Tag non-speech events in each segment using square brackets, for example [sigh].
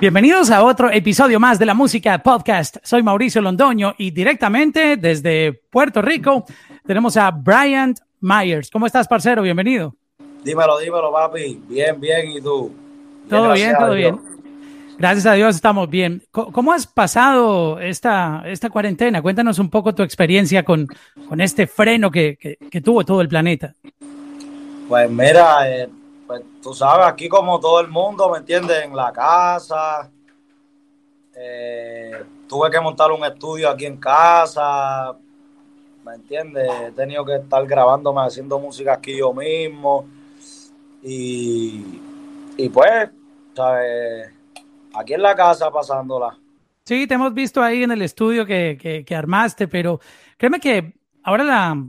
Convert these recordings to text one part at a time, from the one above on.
Bienvenidos a otro episodio más de la Música Podcast. Soy Mauricio Londoño y directamente desde Puerto Rico tenemos a Brian Myers. ¿Cómo estás, parcero? Bienvenido. Dímelo, dímelo, papi. Bien, bien. ¿Y tú? todo bien, todo bien. Gracias a Dios estamos bien. ¿Cómo has pasado esta, esta cuarentena? Cuéntanos un poco tu experiencia con, con este freno que, que, tuvo todo el planeta. Pues mira, eh, pues tú sabes, aquí como todo el mundo, ¿me entiendes? En la casa. Eh, tuve que montar un estudio aquí en casa. ¿Me entiendes? He tenido que estar grabándome, haciendo música aquí yo mismo. Y, y pues, ¿sabes? Aquí en la casa pasándola. Sí, te hemos visto ahí en el estudio que, que, que armaste, pero créeme que ahora la,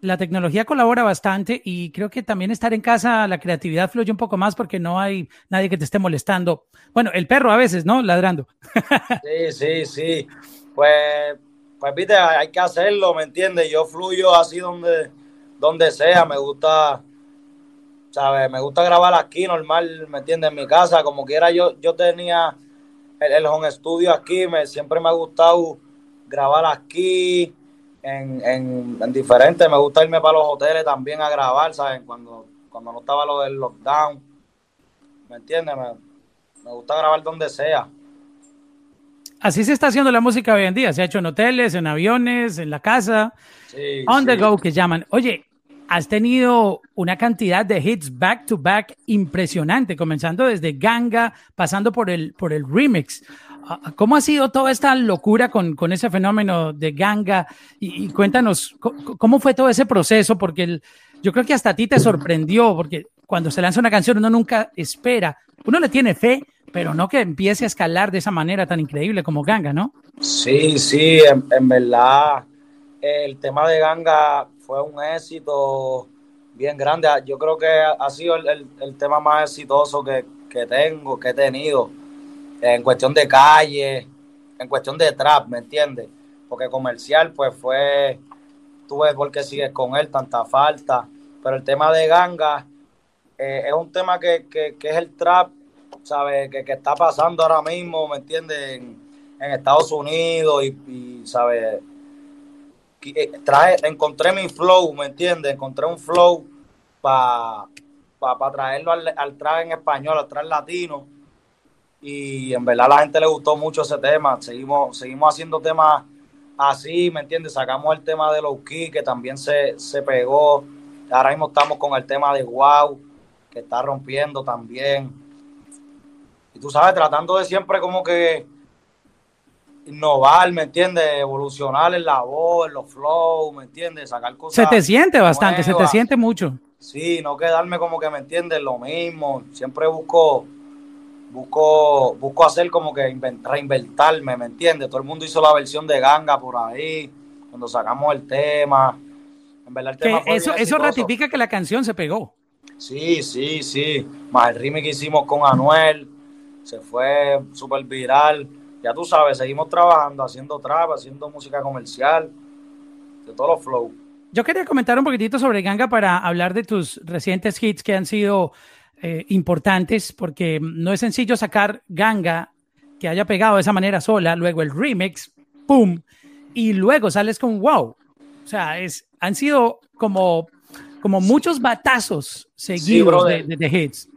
la tecnología colabora bastante y creo que también estar en casa la creatividad fluye un poco más porque no hay nadie que te esté molestando. Bueno, el perro a veces, ¿no? Ladrando. [laughs] Sí, sí, sí. Pues, pues viste, hay que hacerlo, ¿me entiendes? Yo fluyo así donde, donde sea, me gusta, ¿sabes? Me gusta grabar aquí normal, ¿me entiendes? En mi casa, como quiera yo, yo tenía el, home studio aquí, me, siempre me ha gustado grabar aquí, en, en, diferentes. Me gusta irme para los hoteles también a grabar, ¿saben? Cuando, cuando no estaba lo del lockdown. ¿Me entiendes? Me, gusta grabar donde sea. Así se está haciendo la música hoy en día. Se ha hecho en hoteles, en aviones, en la casa. on the go que llaman. Oye, has tenido una cantidad de hits back to back impresionante, comenzando desde Ganga, pasando por el, por el remix. ¿Cómo ha sido toda esta locura con, con ese fenómeno de ganga? Y, cuéntanos, ¿cómo fue todo ese proceso? Porque yo creo que hasta a ti te sorprendió, porque cuando se lanza una canción uno nunca espera, uno le tiene fe, pero no que empiece a escalar de esa manera tan increíble como ganga, ¿no? Sí, sí, en, verdad el tema de ganga fue un éxito bien grande. Yo creo que ha sido el, el, tema más exitoso que, que tengo, que he tenido en cuestión de calle, en cuestión de trap, ¿me entiendes? Porque comercial, pues fue, tú ves por qué sigues con él, tanta falta, pero el tema de ganga eh, es un tema que, es el trap, ¿sabes? Que, está pasando ahora mismo, ¿me entiendes? En, Estados Unidos y, ¿sabes? Eh, trae, encontré mi flow, ¿me entiendes? Encontré un flow para pa, traerlo al, al trap en español, al trap latino y en verdad a la gente le gustó mucho ese tema. Seguimos, seguimos haciendo temas así, ¿me entiendes? Sacamos el tema de Low Key, que también se, se pegó. Ahora mismo estamos con el tema de Wow, que está rompiendo también. Y tú sabes, tratando de siempre como que innovar, ¿me entiendes? Evolucionar en la voz, en los flows, ¿me entiendes? Sacar cosas. Se te siente bastante, se te siente mucho. Sí, no quedarme como que, ¿me entiendes? Lo mismo. Siempre busco busco, busco hacer como que reinventarme, ¿me entiendes? Todo el mundo hizo la versión de Ganga por ahí, cuando sacamos el tema. En verdad, el tema eso, eso ratifica que la canción se pegó. Sí, sí, sí. Más el remix que hicimos con Anuel, se fue súper viral. Ya tú sabes, seguimos trabajando, haciendo trap, haciendo música comercial, de todos los flows. Yo quería comentar un poquitito sobre Ganga para hablar de tus recientes hits que han sido eh, importantes porque no es sencillo sacar ganga que haya pegado de esa manera sola, luego el remix, ¡pum! Y luego sales con wow. O sea, es, han sido como, como muchos batazos seguidos de, de, hits.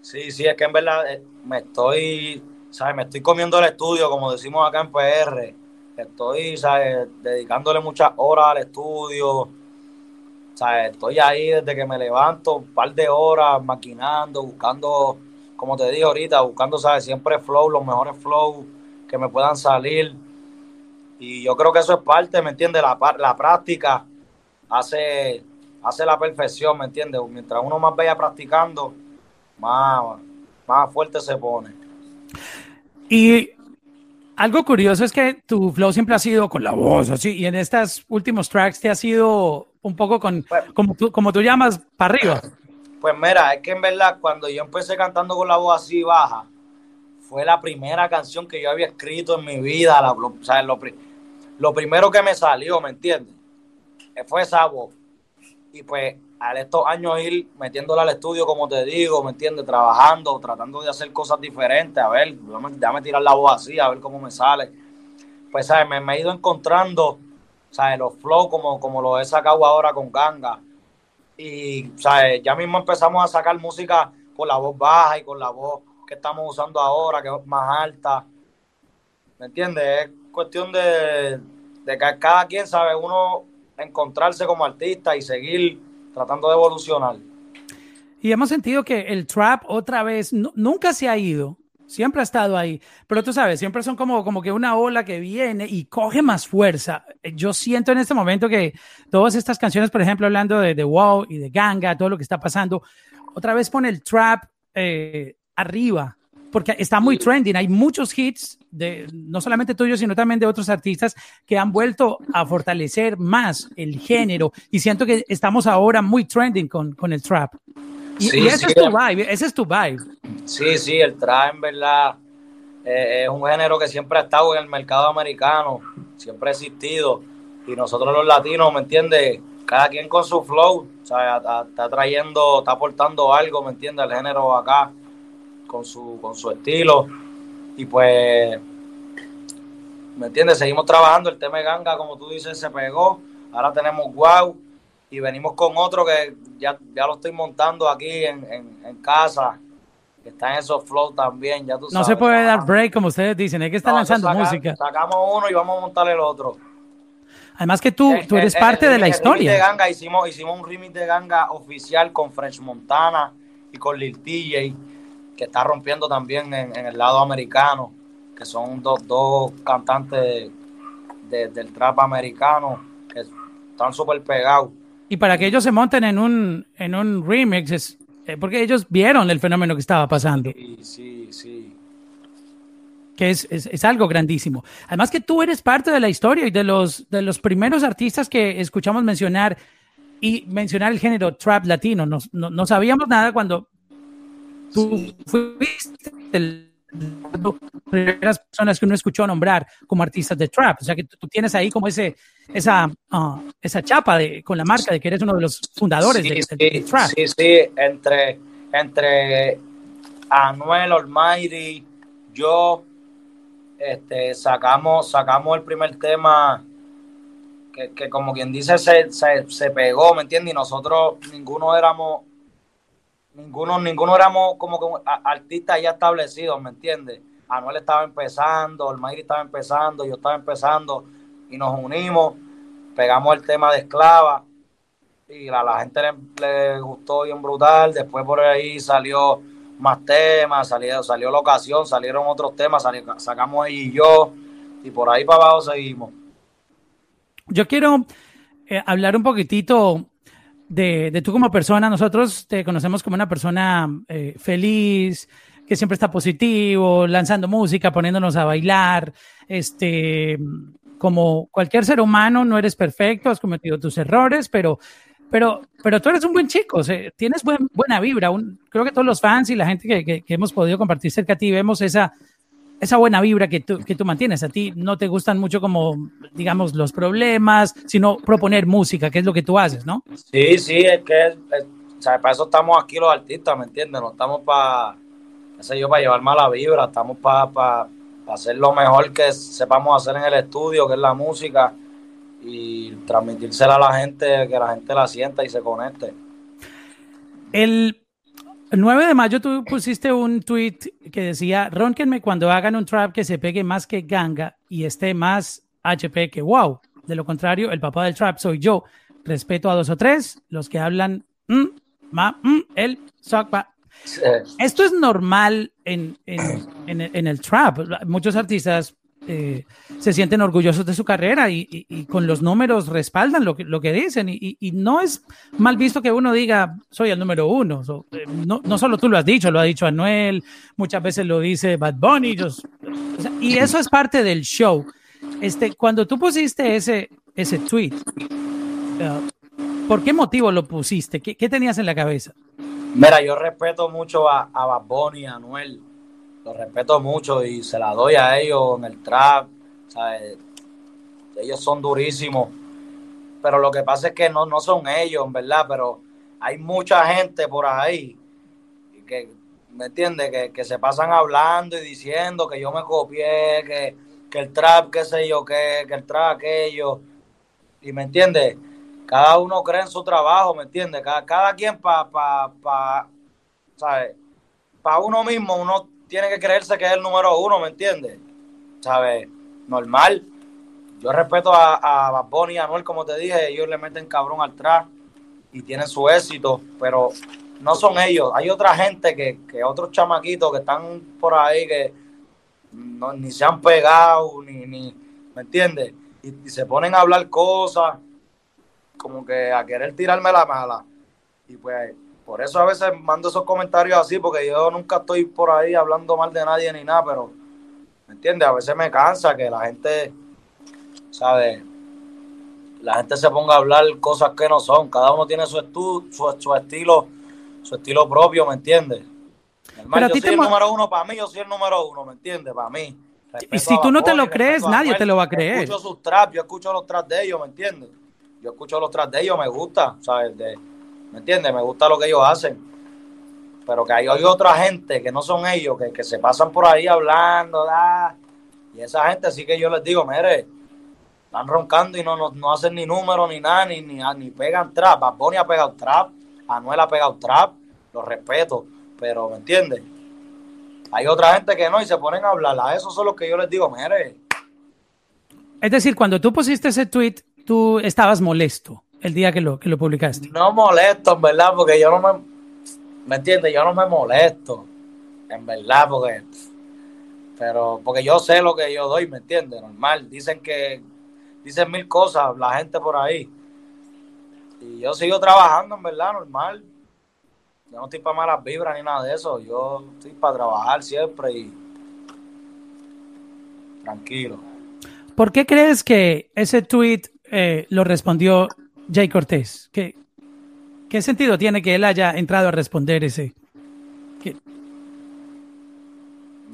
Sí, sí, es que en verdad eh, me estoy, ¿sabes? Me estoy comiendo el estudio, como decimos acá en PR. Estoy, ¿sabes? Dedicándole muchas horas al estudio sea, estoy ahí desde que me levanto, un par de horas maquinando, buscando, como te dije ahorita, buscando, ¿sabes? Siempre flow, los mejores flow que me puedan salir. Y yo creo que eso es parte, ¿me entiendes? La, la práctica hace, hace la perfección, ¿me entiendes? Mientras uno más vaya practicando, más, más fuerte se pone. Y algo curioso es que tu flow siempre ha sido con la voz, así, y en estos últimos tracks te ha sido un poco con, pues, como, tú, como tú llamas, para arriba. Pues mira, es que en verdad cuando yo empecé cantando con la voz así baja, fue la primera canción que yo había escrito en mi vida, lo, lo, primero que me salió, ¿me entiendes? Fue esa voz. y pues a estos años ir metiéndola al estudio, como te digo, ¿me entiendes? Trabajando, tratando de hacer cosas diferentes, a ver, déjame, tirar la voz así, a ver cómo me sale. Pues, ¿sabes? Me, me he ido encontrando, ¿sabes? Los flows como, como lo he sacado ahora con Ganga. Y, ¿sabes? Ya mismo empezamos a sacar música con la voz baja y con la voz que estamos usando ahora, que es más alta. ¿Me entiendes? Es cuestión de, de que cada quien sabe uno encontrarse como artista y seguir tratando de evolucionar. Y hemos sentido que el trap otra vez nunca se ha ido, siempre ha estado ahí, pero tú sabes, siempre son como, como que una ola que viene y coge más fuerza. Yo siento en este momento que todas estas canciones, por ejemplo, hablando de The Wow y de Ganga, todo lo que está pasando, otra vez pone el trap eh, arriba porque está muy trending. Hay muchos hits, de, no solamente tuyos, sino también de otros artistas que han vuelto a fortalecer más el género. Y siento que estamos ahora muy trending con, con el trap. Y, ese es tu vibe, ese es tu vibe. Sí, sí, el trap en verdad eh, es un género que siempre ha estado en el mercado americano, siempre ha existido. Y nosotros los latinos, ¿me entiendes? Cada quien con su flow, o sea, está trayendo, está aportando algo, ¿me entiendes? El género acá con su, con su estilo. Y pues, ¿me entiendes? Seguimos trabajando. El tema de ganga, como tú dices, se pegó. Ahora tenemos Wow. Y venimos con otro que ya, ya lo estoy montando aquí en, en, casa. Que está en esos flow también. Ya tú no se puede dar break, como ustedes dicen. Hay que estar lanzando música. Sacamos uno y vamos a montar el otro. Además que tú, tú eres parte de la historia. De ganga, hicimos, hicimos un remix de ganga oficial con French Montana y con Lil TJ que está rompiendo también en, el lado americano, que son dos, dos cantantes del trap americano que están súper pegados. Y para que ellos se monten en un, en un remix, es, eh, porque ellos vieron el fenómeno que estaba pasando. Sí, sí, sí. Que es, es, es, algo grandísimo. Además que tú eres parte de la historia y de los, de los primeros artistas que escuchamos mencionar y mencionar el género trap latino. No, no, no sabíamos nada cuando tú fuiste de las personas que uno escuchó nombrar como artistas de trap. O sea que tú, tienes ahí como ese, esa, ah, esa chapa de, con la marca de que eres uno de los fundadores de, trap. Sí, sí, entre, entre Anuel, Almighty, yo, este, sacamos, sacamos el primer tema que, que como quien dice se, se, se pegó, ¿me entiendes? Y nosotros ninguno éramos ninguno, ninguno éramos como que artistas ya establecidos, ¿me entiendes? Anuel estaba empezando, el Mayri estaba empezando, yo estaba empezando y nos unimos, pegamos el tema de esclava y a la gente le, gustó bien brutal. Después por ahí salió más temas, salió, salió la ocasión, salieron otros temas, sacamos ella y yo y por ahí para abajo seguimos. Yo quiero eh, hablar un poquitito de, de, tú como persona. Nosotros te conocemos como una persona eh, feliz, que siempre está positivo, lanzando música, poniéndonos a bailar. Este, como cualquier ser humano, no eres perfecto, has cometido tus errores, pero, pero, pero tú eres un buen chico, tienes buena vibra. creo que todos los fans y la gente que, que, que hemos podido compartir cerca a ti vemos esa esa buena vibra que tú, que tú mantienes. A ti no te gustan mucho como, digamos, los problemas, sino proponer música, que es lo que tú haces, ¿no? Sí, sí, es que para eso estamos aquí los artistas, ¿me entiendes? No estamos para, sé yo, para llevar mala vibra, estamos para, para, hacer lo mejor que sepamos hacer en el estudio, que es la música, y transmitírsela a la gente, que la gente la sienta y se conecte. El el 9 de mayo tú pusiste un tweet que decía, ronquenme cuando hagan un trap que se pegue más que ganga y esté más HP que wow. De lo contrario, el papá del trap soy yo. Respeto a dos o tres, los que hablan, mm, ma, mm, el, Esto es normal en, en, en el trap. Muchos artistas eh, se sienten orgullosos de su carrera y, con los números respaldan lo que, lo que dicen. Y, no es mal visto que uno diga, soy el número uno. Eh, no, no, solo tú lo has dicho, lo ha dicho Anuel, muchas veces lo dice Bad Bunny. y eso es parte del show. Este, cuando tú pusiste ese, ese tweet, uh, ¿por qué motivo lo pusiste? ¿Qué, ¿Qué, tenías en la cabeza? Mira, yo respeto mucho a, a Bad Bunny, a Anuel los respeto mucho y se la doy a ellos en el trap. Ellos son durísimos. pero lo que pasa es que no, no son ellos, ¿verdad? Pero hay mucha gente por ahí que, ¿me entiendes? Que, que, se pasan hablando y diciendo que yo me copié, que, que el trap, qué sé yo, que, que el trap aquello. Y me entiendes, cada uno cree en su trabajo, ¿me entiendes? Cada, cada quien para, pa, pa, ¿sabes? Para uno mismo, uno tiene que creerse que es el número uno, ¿me entiendes? ¿Sabes? Normal. Yo respeto a, a Bad y a Anuel, como te dije, ellos le meten cabrón al y tienen su éxito, pero no son ellos. Hay otra gente que, que otros chamaquitos que están por ahí que no, ni se han pegado, ni, ni ¿me entiendes? Y, se ponen a hablar cosas, como que a querer tirarme la mala. Y pues por eso a veces mando esos comentarios así, porque yo nunca estoy por ahí hablando mal de nadie ni nada, pero, ¿me entiendes? A veces me cansa que la gente, ¿sabes? La gente se ponga a hablar cosas que no son. Cada uno tiene su, estu su, su estilo su estilo propio, ¿me entiendes? Pero yo soy el número uno para mí, yo soy el número uno, ¿me entiendes? Para mí. y si tú no te lo crees, nadie te lo va a creer. Yo escucho sus traps, yo escucho los traps de ellos, ¿me entiendes? Yo escucho los traps de ellos, me gusta, ¿sabes? ¿Me entiendes? Me gusta lo que ellos hacen. Pero que hay, otra gente que no son ellos, que, que se pasan por ahí hablando, da, y esa gente sí que yo les digo, mire, están roncando y no, no, hacen ni número ni nada, ni, ni, ni pegan trap. Bad ha pegado trap, Anuel ha pegado trap, lo respeto, pero ¿me entiendes? Hay otra gente que no y se ponen a hablar. A eso son los que yo les digo, mire. Es decir, cuando tú pusiste ese tweet, tú estabas molesto el día que lo, que lo publicaste. No molesto, en verdad, porque yo no me. ¿Me entiendes? Yo no me molesto. En verdad, porque. Pero, porque yo sé lo que yo doy, ¿me entiendes? Normal. Dicen que. Dicen mil cosas la gente por ahí. Y yo sigo trabajando, en verdad, normal. Yo no estoy para malas vibras ni nada de eso. Yo estoy para trabajar siempre y tranquilo. ¿Por qué crees que ese tweet eh, lo respondió Jay Cortés? ¿Qué, ¿Qué sentido tiene que él haya entrado a responder ese?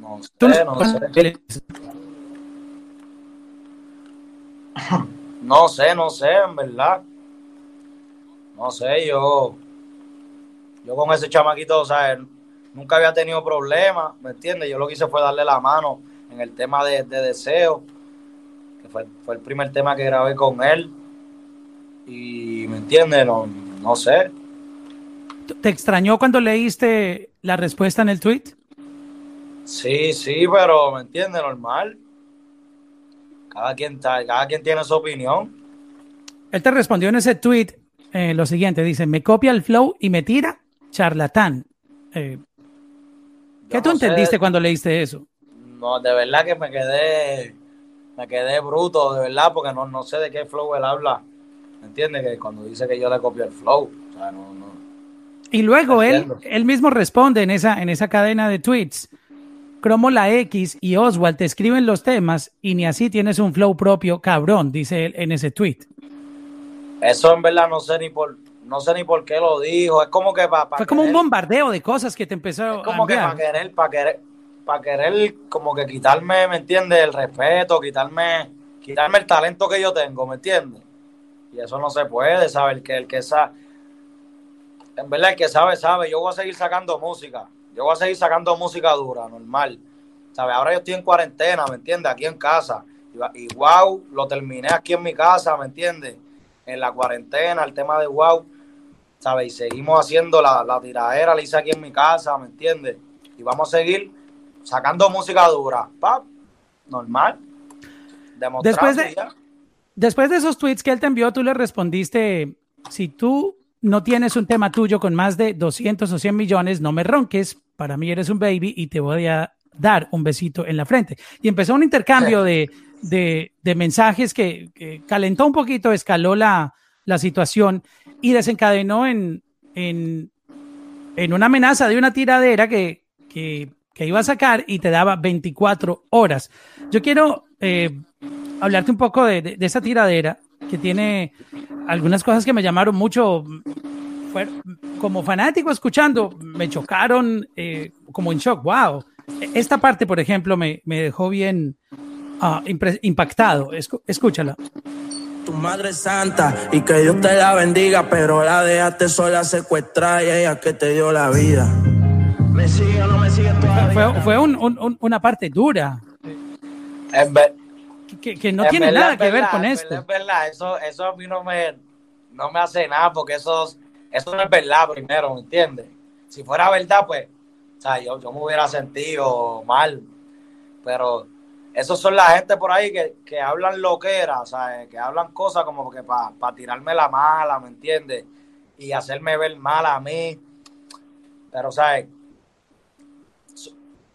No sé, no sé. [laughs] No sé, no sé, en verdad. No sé, yo, yo con ese chamaquito, o sea, nunca había tenido problemas, ¿me entiendes? Yo lo que hice fue darle la mano en el tema de, deseo, que fue, el primer tema que grabé con él. Y, ¿me entiendes? No, no sé. ¿Te extrañó cuando leíste la respuesta en el tweet? Sí, sí, pero ¿me entiendes? Normal. Cada quien, cada quien tiene su opinión. Él te respondió en ese tweet eh, lo siguiente, dice, me copia el flow y me tira, charlatán. Eh, ¿Qué tú entendiste cuando leíste eso? No, de verdad que me quedé, me quedé bruto, de verdad, porque no, no sé de qué flow él habla. ¿Me entiendes? Que cuando dice que yo le copio el flow, o sea, no, no. Y luego él, él mismo responde en esa, en esa cadena de tweets. Cromo la X y Oswald te escriben los temas y ni así tienes un flow propio, cabrón, dice él en ese tweet. Eso en verdad no sé ni por no sé ni por qué lo dijo. Es como que para. Fue como un bombardeo de cosas que te empezó es como que para querer, para querer, para querer, como que quitarme, ¿me entiendes? El respeto, quitarme, quitarme el talento que yo tengo, ¿me entiendes? Y eso no se puede, saber que el que sabe, en verdad el que sabe, sabe. Yo voy a seguir sacando música. Yo voy a seguir sacando música dura, normal. ¿Sabes? Ahora yo estoy en cuarentena, ¿me entiendes? Aquí en casa. Y, y wow, lo terminé aquí en mi casa, ¿me entiendes? en la cuarentena, el tema de wow, ¿sabes? Y seguimos haciendo la, la tiradera, la hice aquí en mi casa, ¿me entiendes? Y vamos a seguir sacando música dura, pap, normal. Después de, después de esos tweets que él te envió, tú le respondiste, si tú no tienes un tema tuyo con más de 200 o 100 millones, no me ronques, para mí eres un baby y te voy a dar un besito en la frente. Y empezó un intercambio de de, mensajes que, calentó un poquito, escaló la, situación y desencadenó en, en, una amenaza de una tiradera que, iba a sacar y te daba 24 horas. Yo quiero eh, hablarte un poco de, esa tiradera que tiene algunas cosas que me llamaron mucho. como fanático escuchando, me chocaron eh, como en shock. ¡Wow! Esta parte, por ejemplo, me, me dejó bien, Ah, impactado. escúchala. tu madre santa y que Dios te la bendiga, pero la dejaste sola secuestrada y ella que te dio la vida. ¿Me sigue o no me sigue todavía? Fue, una parte dura. Que, no tiene nada que ver con esto. Es verdad, eso, eso a mí no me, no me hace nada porque eso, eso no es verdad primero, ¿me entiendes? Si fuera verdad, pues, o sea, yo, yo me hubiera sentido mal, pero esos son la gente por ahí que, que hablan loqueras, sea, Que hablan cosas como que para tirarme la mala, ¿me entiendes? Y hacerme ver mal a mí. Pero, ¿sabes?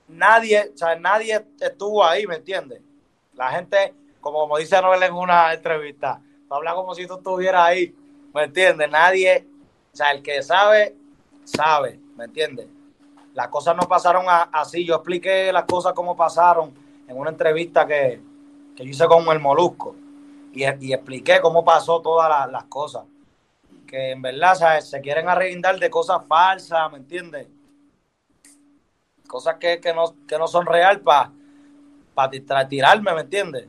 Nadie, ¿sabes? Nadie estuvo ahí, ¿me entiendes? La gente, como, como dice Noel en una entrevista, habla como si tú estuvieras ahí, ¿me entiendes? Nadie, o sea, el que sabe, sabe, ¿me entiendes? Las cosas no pasaron así, yo expliqué las cosas como pasaron en una entrevista que, yo hice con el Molusco y, expliqué cómo pasó todas las, cosas. Que en verdad se quieren arreguindar de cosas falsas, ¿me entiendes? Cosas que, no, que no son real para pa tirarme, ¿me entiendes?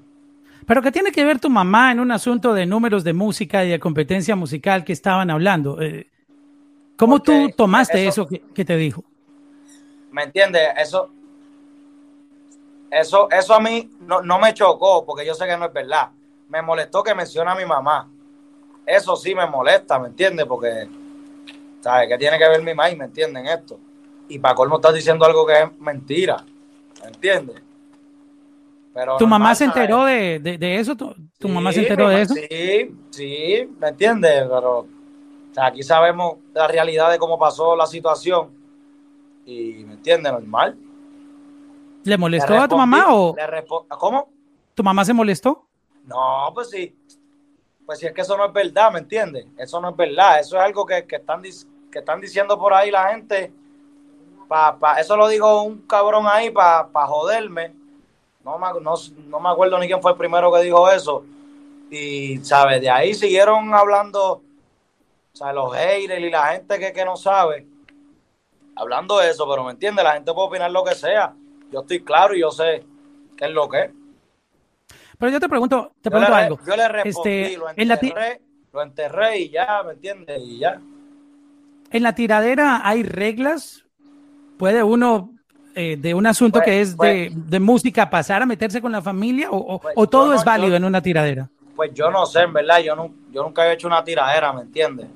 Pero ¿qué tiene que ver tu mamá en un asunto de números de música y de competencia musical que estaban hablando? Eh, ¿Cómo tú tomaste eso, que, te dijo? ¿Me entiendes? Eso, eso, eso a mí no, me chocó, porque yo sé que no es verdad. Me molestó que menciona a mi mamá. Eso sí me molesta, ¿me entiendes? Porque, ¿sabes? ¿Qué tiene que ver mi mamá me entienden esto? Y para colmo estás diciendo algo que es mentira, ¿me entiendes? Pero ¿Tu mamá se enteró de, eso? ¿Tu, mamá se enteró de eso? Sí, sí, ¿me entiendes? Pero aquí sabemos la realidad de cómo pasó la situación y, ¿me entiendes? Normal. ¿Le molestó a tu mamá o...? ¿Cómo? ¿Tu mamá se molestó? No, pues sí. Pues sí, es que eso no es verdad, ¿me entiendes? Eso no es verdad. Eso es algo que, están, que están diciendo por ahí la gente. Pa, pa, eso lo dijo un cabrón ahí para pa joderme. No me, no, me acuerdo ni quién fue el primero que dijo eso. Y, ¿sabes? De ahí siguieron hablando, o sea, los haters y la gente que, que no sabe, hablando de eso, pero ¿me entiendes? La gente puede opinar lo que sea yo estoy claro y yo sé qué es lo que es. Pero yo te pregunto, te pregunto algo. Yo le respondí, este, lo, enterré, lo enterré y ya, ¿me entiendes? Y ya. En la tiradera hay reglas. ¿Puede uno eh, de un asunto que es de, pues de, música pasar a meterse con la familia o, pues todo es válido en una tiradera? Pues yo no sé, en verdad, yo, no, yo nunca he hecho una tiradera, ¿me entiendes?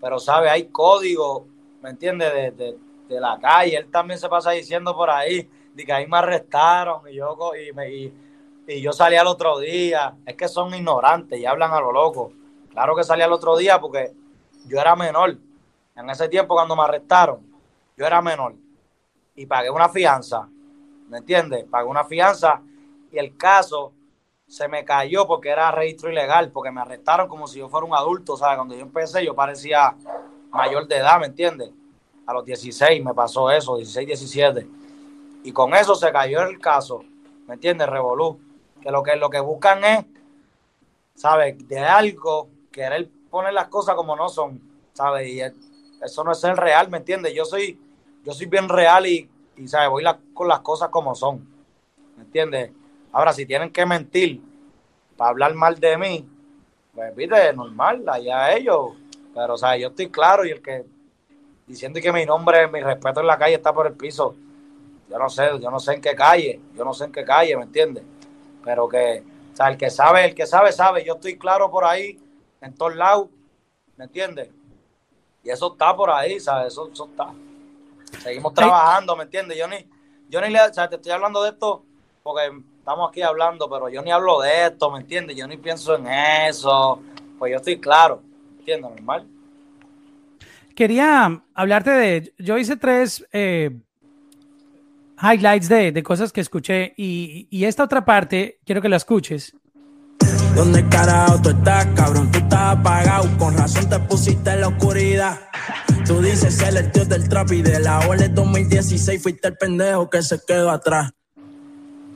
Pero, ¿sabe? Hay código, ¿me entiendes? de, de la calle. Él también se pasa diciendo por ahí de que ahí me arrestaron y yo, y, me, y, yo salí al otro día. Es que son ignorantes y hablan a lo loco. Claro que salí al otro día porque yo era menor. En ese tiempo cuando me arrestaron, yo era menor. Y pagué una fianza. ¿Me entiendes? Pagué una fianza y el caso se me cayó porque era registro ilegal, porque me arrestaron como si yo fuera un adulto, ¿sabes? Cuando yo empecé yo parecía mayor de edad, ¿me entiendes? a los 16 me pasó eso, 16, 17. Y con eso se cayó el caso, ¿me entiendes? Revolú. Que lo que, lo que buscan es, ¿sabes? De algo, querer poner las cosas como no son, ¿sabes? Y eso no es ser real, ¿me entiendes? Yo soy, yo soy bien real y, y ¿sabes? Voy con las cosas como son, ¿me entiendes? Ahora, si tienen que mentir para hablar mal de mí, pues, viste, normal, allá ellos. Pero, o sea, yo estoy claro y el que diciendo que mi nombre, mi respeto en la calle está por el piso. Yo no sé, yo no sé en qué calle, yo no sé en qué calle, ¿me entiendes? Pero que, o sea, el que sabe, el que sabe, sabe. Yo estoy claro por ahí, en todos lados, ¿me entiendes? Y eso está por ahí, ¿sabes? Eso, eso está. Seguimos trabajando, ¿me entiendes? Yo ni, yo ni le, o sea, te estoy hablando de esto porque estamos aquí hablando, pero yo ni hablo de esto, ¿me entiendes? Yo ni pienso en eso. Pues yo estoy claro, ¿me entiendes? Normal quería hablarte de, yo hice tres eh, highlights de, de, cosas que escuché y, y, esta otra parte quiero que la escuches. ¿Dónde carajo tú estás, cabrón? Tú estás apagado, con razón te pusiste en la oscuridad. Tú dices ser el tío del trap y de la OLE 2016 fuiste el pendejo que se quedó atrás.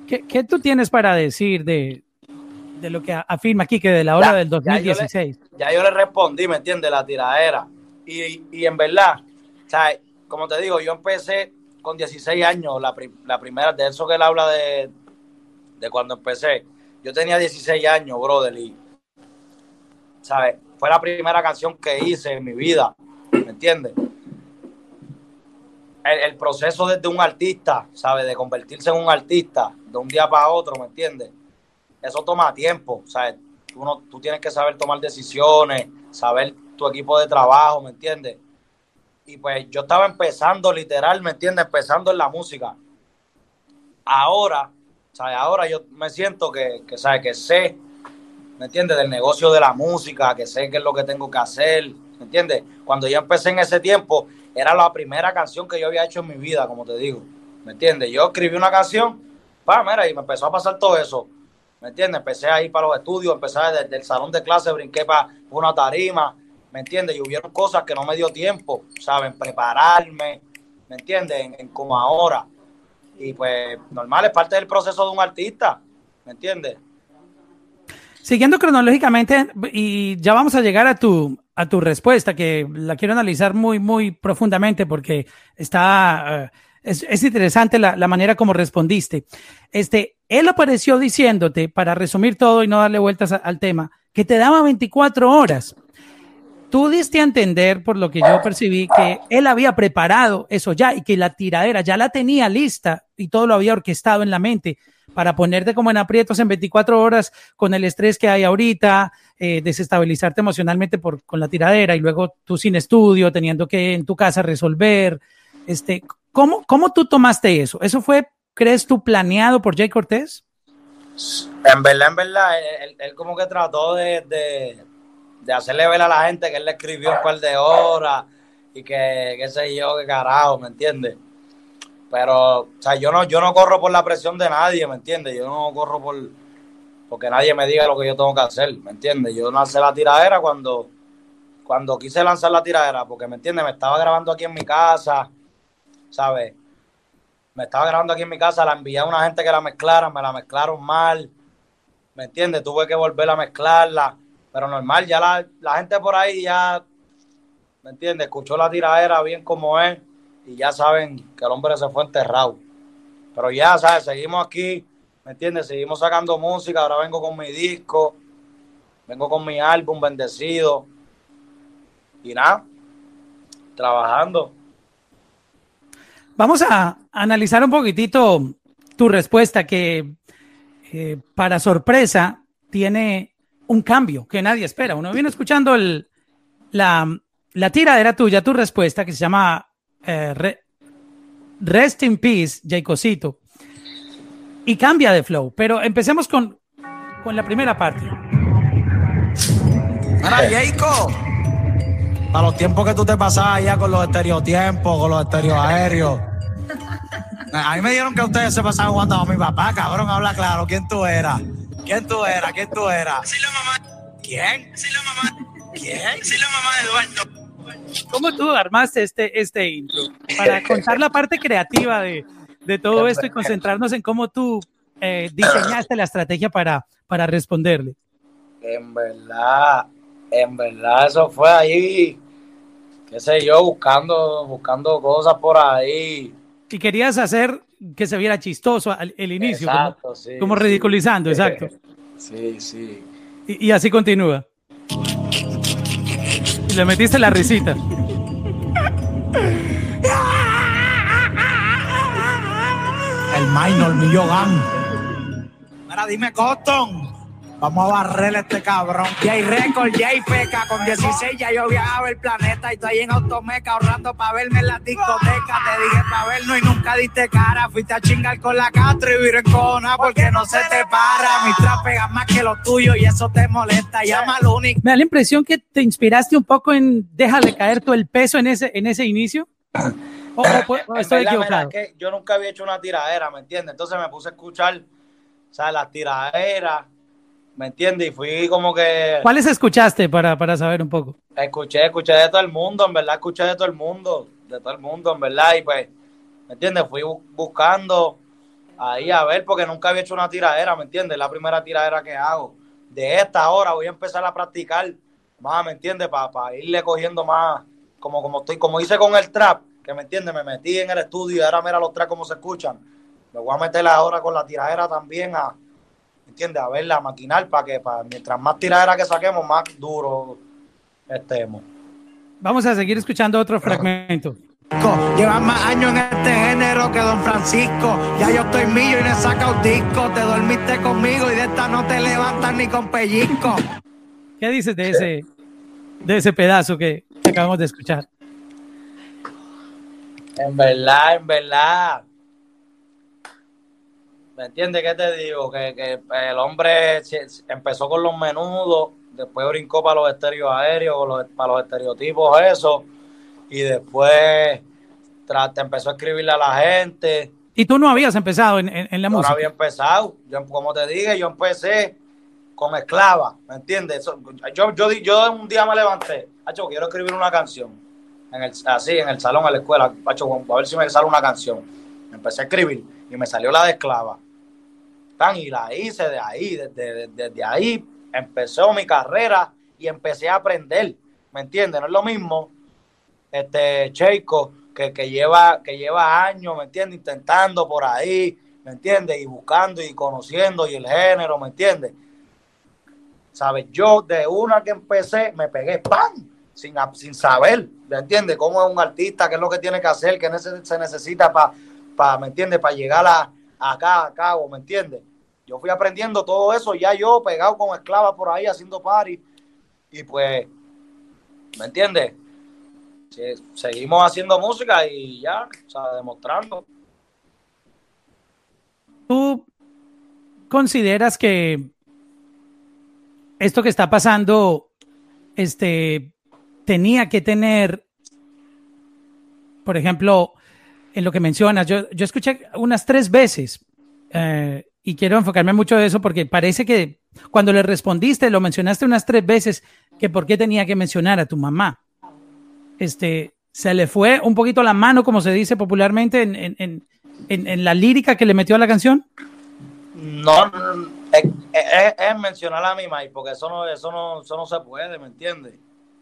¿Qué, qué tú tienes para decir de, de lo que afirma aquí que de la ola del 2016? Ya yo, le, ya yo le respondí, ¿me entiendes? La tiradera y, en verdad, como te digo, yo empecé con 16 años, la, primera, de eso que él habla de, de cuando empecé. Yo tenía 16 años, brother, y ¿sabes? Fue la primera canción que hice en mi vida, ¿me entiendes? El, proceso desde un artista, ¿sabes? De convertirse en un artista de un día para otro, ¿me entiendes? Eso toma tiempo, ¿sabes? Tú, tú tienes que saber tomar decisiones, saber tu equipo de trabajo, ¿me entiendes? Y pues yo estaba empezando literal, ¿me entiendes? Empezando en la música. Ahora, ¿sabes? Ahora yo me siento que, que, ¿sabes? Que sé ¿me entiendes? Del negocio de la música, que sé qué es lo que tengo que hacer, ¿me entiendes? Cuando yo empecé en ese tiempo, era la primera canción que yo había hecho en mi vida, como te digo, ¿me entiendes? Yo escribí una canción, pa, mira, y me empezó a pasar todo eso, ¿me entiendes? Empecé a ir para los estudios, empecé desde el salón de clase, brinqué para una tarima, ¿me entiendes? Y hubieron cosas que no me dio tiempo, ¿saben? Prepararme, ¿me entiendes? En, como ahora. Y pues normal, es parte del proceso de un artista, ¿me entiendes? Siguiendo cronológicamente, y ya vamos a llegar a tu, a tu respuesta, que la quiero analizar muy, muy profundamente porque está, eh, es, interesante la, manera como respondiste. Este, él apareció diciéndote, para resumir todo y no darle vueltas al tema, que te daba 24 horas. Tú diste a entender, por lo que yo percibí, que él había preparado eso ya y que la tiradera ya la tenía lista y todo lo había orquestado en la mente para ponerte como en aprietos en 24 horas con el estrés que hay ahorita, eh, desestabilizarte emocionalmente por, con la tiradera y luego tú sin estudio, teniendo que en tu casa resolver. Este, ¿cómo, ¿Cómo tú tomaste eso? ¿Eso fue, crees tú, planeado por Jay Cortés? En verdad, en verdad, él, como que trató de, de, hacerle ver a la gente que él le escribió un par de horas y que, qué sé yo, qué carajo, ¿me entiendes? Pero, o sea, yo no, yo no corro por la presión de nadie, ¿me entiendes? Yo no corro por porque nadie me diga lo que yo tengo que hacer, ¿me entiendes? Yo lancé la tiradera cuando, cuando quise lanzar la tiradera, porque, ¿me entiendes? Me estaba grabando aquí en mi casa, ¿sabes? Me estaba grabando aquí en mi casa, la envié a una gente que la mezclara, me la mezclaron mal, ¿me entiendes? Tuve que volver a mezclarla, pero normal, ya la, la gente por ahí ya, ¿me entiendes? Escuchó la tiradera bien como es y ya saben que el hombre se fue enterrado. Pero ya, ¿sabes? Seguimos aquí, ¿me entiendes? Seguimos sacando música, ahora vengo con mi disco, vengo con mi álbum bendecido y nada, trabajando. Vamos a analizar un poquitito tu respuesta que eh, para sorpresa tiene un cambio que nadie espera. Uno viene escuchando la, la tiradera tuya, tu respuesta, que se llama eh, rest in peace, Jaycosito. Y cambia de flow. Pero empecemos con, con la primera parte. Mira, Jayco. Para los tiempos que tú te pasabas allá con los estereotiempos, con los estereoaéreos. A mí me dieron que ustedes se pasaban jugando a mi papá, cabrón, habla claro. ¿Quién tú eras? ¿Quién tú eras? ¿Quién tú eras? Sí, la mamá. ¿Quién? Sí, la mamá. ¿Quién? Sí, la mamá de Eduardo. ¿Cómo tú armaste este, este intro? Para contar la parte creativa de, de todo esto y concentrarnos en cómo tú eh, diseñaste la estrategia para, para responderle. En verdad, en verdad, eso fue ahí, qué sé yo, buscando, buscando cosas por ahí. Y querías hacer que se viera chistoso el inicio, como, ridiculizando, exacto. [laughs] Sí, sí. Y, y así continúa le metiste la risita. [laughs] El minor, mi yogan. Mira, dime, Coston. Vamos a barrerle a este cabrón. Jay Record, Jay Peca, con 16 ya yo viajaba el planeta y estoy en automeca ahorrando para verme en la discoteca. Te dije para vernos y nunca diste cara. Fuiste a chingar con la Castro y viro en cona porque no se te para. Mi trap pega más que lo tuyo y eso te molesta. Llama al único. Me da la impresión que te inspiraste un poco en déjale caer todo el peso en ese, en ese inicio. [coughs] O, estoy equivocado. Que yo nunca había hecho una tiradera, ¿me entiendes? Entonces me puse a escuchar, o sea, las tiraderas ¿me entiendes? Y fui como que... ¿Cuáles escuchaste para, para saber un poco? Escuché, escuché de todo el mundo, en verdad, escuché de todo el mundo, de todo el mundo, en verdad, y pues, ¿me entiendes? Fui buscando ahí a ver, porque nunca había hecho una tiradera, ¿me entiendes? La primera tiradera que hago. De esta hora voy a empezar a practicar más, ¿me entiendes? Para irle cogiendo más, como, como, estoy, como hice con el trap, que me entiendes, me metí en el estudio y ahora mira los tracks cómo se escuchan. Me voy a meter ahora con la tiradera también a ¿entiendes? A verla, a maquinar para que para, mientras más tiradera que saquemos, más duro estemos. Vamos a seguir escuchando otro fragmento. Llevas más años en este género que Don Francisco. Ya yo estoy millo y le saca un disco. Te dormiste conmigo y de esta no te levantas ni con pellizco. ¿Qué dices de ese, de ese pedazo que acabamos de escuchar? En verdad, en verdad. ¿Me entiendes qué te digo? Que, que el hombre empezó con los menudos, después brincó para los estéreos aéreos, para los estereotipos, eso y después empezó a escribirle a la gente. ¿Y tú no habías empezado en, la música? No había empezado. Yo, como te dije, yo empecé con esclava, ¿me entiendes? Yo, yo, yo un día me levanté, Hacho, quiero escribir una canción, en el, así, en el salón, en la escuela, Hacho, a ver si me sale una canción. Empecé a escribir y me salió la de esclava. y la hice de ahí, desde, desde ahí empezó mi carrera y empecé a aprender, ¿me entiendes? No es lo mismo este Cheiko, que, lleva, que lleva años, ¿me entiendes? Intentando por ahí, ¿me entiendes? Y buscando y conociendo y el género, ¿me entiendes? ¿Sabes? Yo de una que empecé me pegué ¡pam! Sin, sin saber, ¿me entiendes? Cómo es un artista, qué es lo que tiene que hacer, qué se necesita para, ¿me entiendes? Para llegar a, acá, a cabo, ¿me entiendes? Yo fui aprendiendo todo eso, ya yo pegado con esclava por ahí haciendo party. Y pues, ¿me entiendes? seguimos haciendo música y ya, o sea, demostrando. ¿Tú consideras que esto que está pasando, este, tenía que tener, por ejemplo, en lo que mencionas, yo, yo escuché unas tres veces eh, y quiero enfocarme mucho en eso porque parece que cuando le respondiste, lo mencionaste unas tres veces, que por qué tenía que mencionar a tu mamá este, se le fue un poquito la mano, como se dice popularmente, en, la lírica que le metió a la canción? No, es, mencionar a mi maíz, porque eso no, eso no, eso no se puede, ¿me entiendes?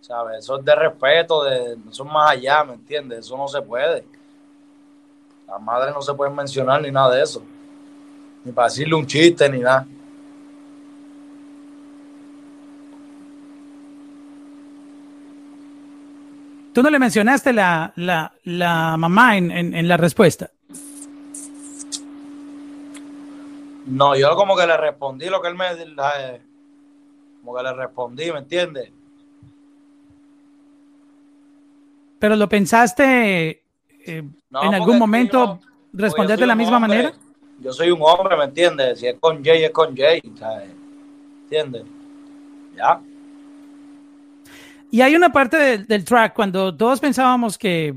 ¿Sabes? Eso es de respeto, de, eso es más allá, ¿me entiendes? Eso no se puede. Las madres no se pueden mencionar ni nada de eso. Ni para decirle un chiste ni nada. Tú no le mencionaste la, la, mamá en, en, la respuesta. No, yo como que le respondí lo que él me... Eh, como que le respondí, ¿me entiendes? Pero lo pensaste eh, en algún momento responderte de la misma manera. Yo soy un hombre, ¿me entiendes? Si es con Jay, es con Jay, ¿sabes? ¿Entiendes? Ya. Y hay una parte del, track cuando todos pensábamos que,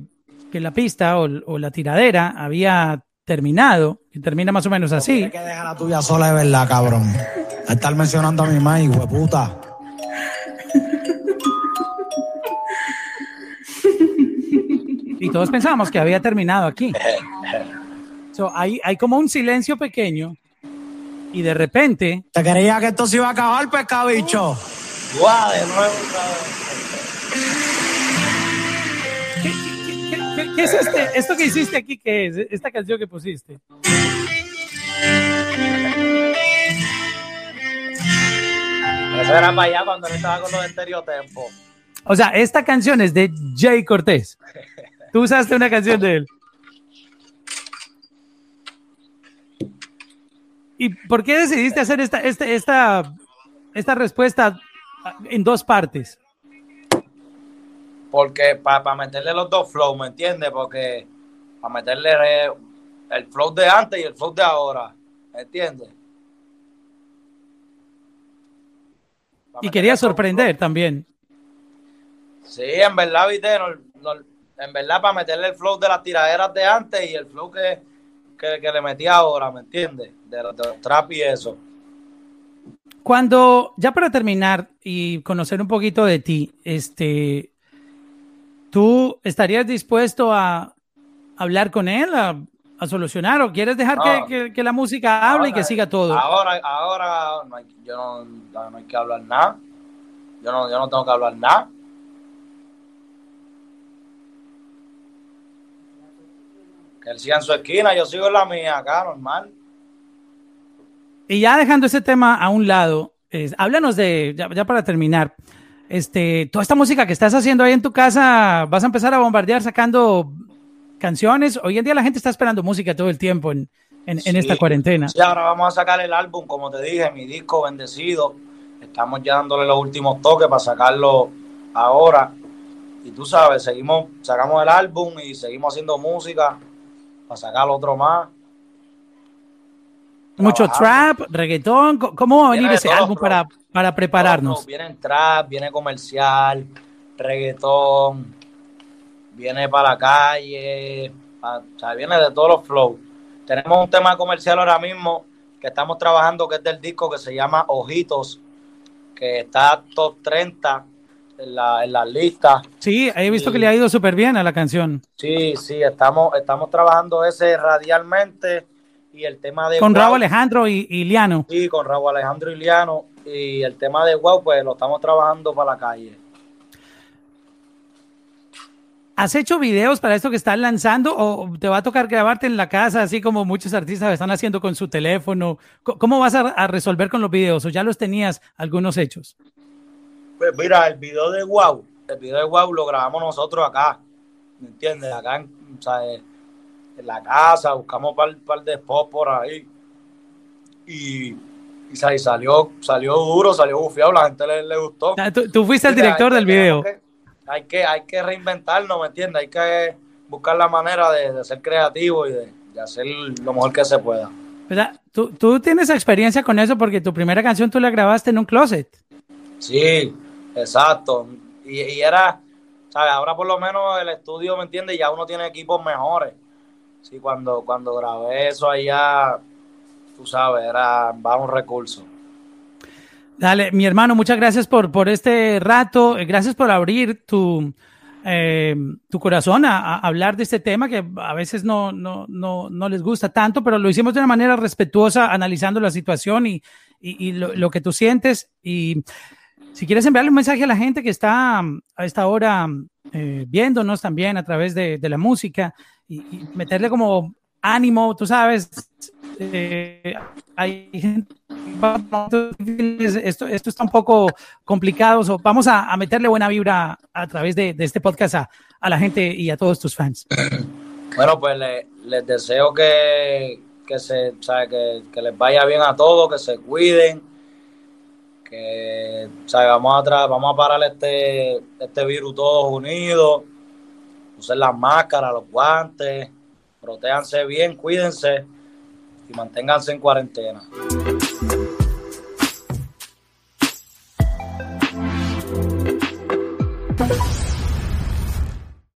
la pista o, la tiradera había terminado, y termina más o menos así. que dejar la tuya sola de verdad, cabrón. A estar mencionando a mi madre, puta. Todos pensábamos que había terminado aquí. hay, hay como un silencio pequeño y de repente... ¿Te creía que esto se iba a acabar, pescabicho? ¡Guau! De nuevo, ¿Qué, es este? ¿Esto que hiciste aquí qué es? Esta canción que pusiste. Eso era para allá cuando no estaba con los estereotempos. O sea, esta canción es de Jay Cortés. Tú usaste una canción de él. ¿Y por qué decidiste hacer esta, esta, esta, esta respuesta en dos partes? Porque para meterle los dos flows, ¿me entiendes? Porque para meterle el flow de antes y el flow de ahora, ¿me entiendes? y quería sorprender también. Sí, en verdad, viste, en verdad para meterle el flow de las tiraderas de antes y el flow que, que, le metí ahora, ¿me entiendes? De, los trap y eso. Cuando, ya para terminar y conocer un poquito de ti, este, ¿Tú estarías dispuesto a hablar con él, a, solucionar, o quieres dejar que, la música hable y que siga todo? Ahora, ahora no hay, yo no, hay que hablar nada. Yo no, yo no tengo que hablar nada. Que él siga en su esquina, yo sigo en la mía acá, normal. y ya dejando ese tema a un lado, háblanos de, ya, para terminar, este, toda esta música que estás haciendo ahí en tu casa, vas a empezar a bombardear sacando canciones. Hoy en día la gente está esperando música todo el tiempo en, en, esta cuarentena. Sí, ahora vamos a sacar el álbum, como te dije, mi disco bendecido. Estamos ya dándole los últimos toques para sacarlo ahora. Y tú sabes, seguimos, sacamos el álbum y seguimos haciendo música para sacar otro más. Mucho trap, reggaetón. ¿Cómo va a venir ese álbum para, para prepararnos? viene trap, viene comercial, reggaetón, viene para la calle, o sea, viene de todos los flows. Tenemos un tema comercial ahora mismo que estamos trabajando, que es del disco que se llama Ojitos, que está top 30 en la, en la lista. Sí, he visto que le ha ido súper bien a la canción. Sí, sí, estamos, estamos trabajando ese radialmente y el tema de... Con Raúl Alejandro y, y, Liano. Sí, con Raúl Alejandro y Liano. Y el tema de Wow, pues lo estamos trabajando para la calle. ¿Has hecho videos para esto que estás lanzando o te va a tocar grabarte en la casa, así como muchos artistas están haciendo con su teléfono? ¿Cómo vas a, resolver con los videos o ya los tenías algunos hechos? Pues mira, el video de Wow, el video de Wow lo grabamos nosotros acá, ¿me entiendes? Acá en, en la casa, buscamos un par, par, de spots por ahí y, y, salió, salió duro, salió bufiado, la gente le, gustó. Tú, fuiste el director del video hay que, hay que reinventarnos, ¿me entiendes? Hay que buscar la manera de, ser creativo y de, hacer lo mejor que se pueda. ¿Tú, tú tienes experiencia con eso porque tu primera canción tú la grabaste en un closet. Sí, exacto. Y, era, ¿sabes? Ahora por lo menos el estudio, ¿me entiendes? Ya uno tiene equipos mejores. Sí, cuando, cuando grabé eso allá, tú sabes, era un recurso. Dale, mi hermano, muchas gracias por, por este rato, gracias por abrir tu, eh, tu corazón a, hablar de este tema que a veces no, no, no, no, les gusta tanto, pero lo hicimos de una manera respetuosa, analizando la situación y, y, lo, que tú sientes. Y si quieres enviarle un mensaje a la gente que está a esta hora eh, viéndonos también a través de, la música y, meterle como ánimo, tú sabes, hay gente esto, esto está un poco complicado. vamos a, meterle buena vibra a través de, este podcast a, la gente y a todos tus fans. Bueno, pues les deseo que, se, que, les vaya bien a todos, que se cuiden, que vamos, a vamos a parar este, este virus todos unidos, usen las máscaras, los guantes, protéjanse bien, cuídense y manténganse en cuarentena.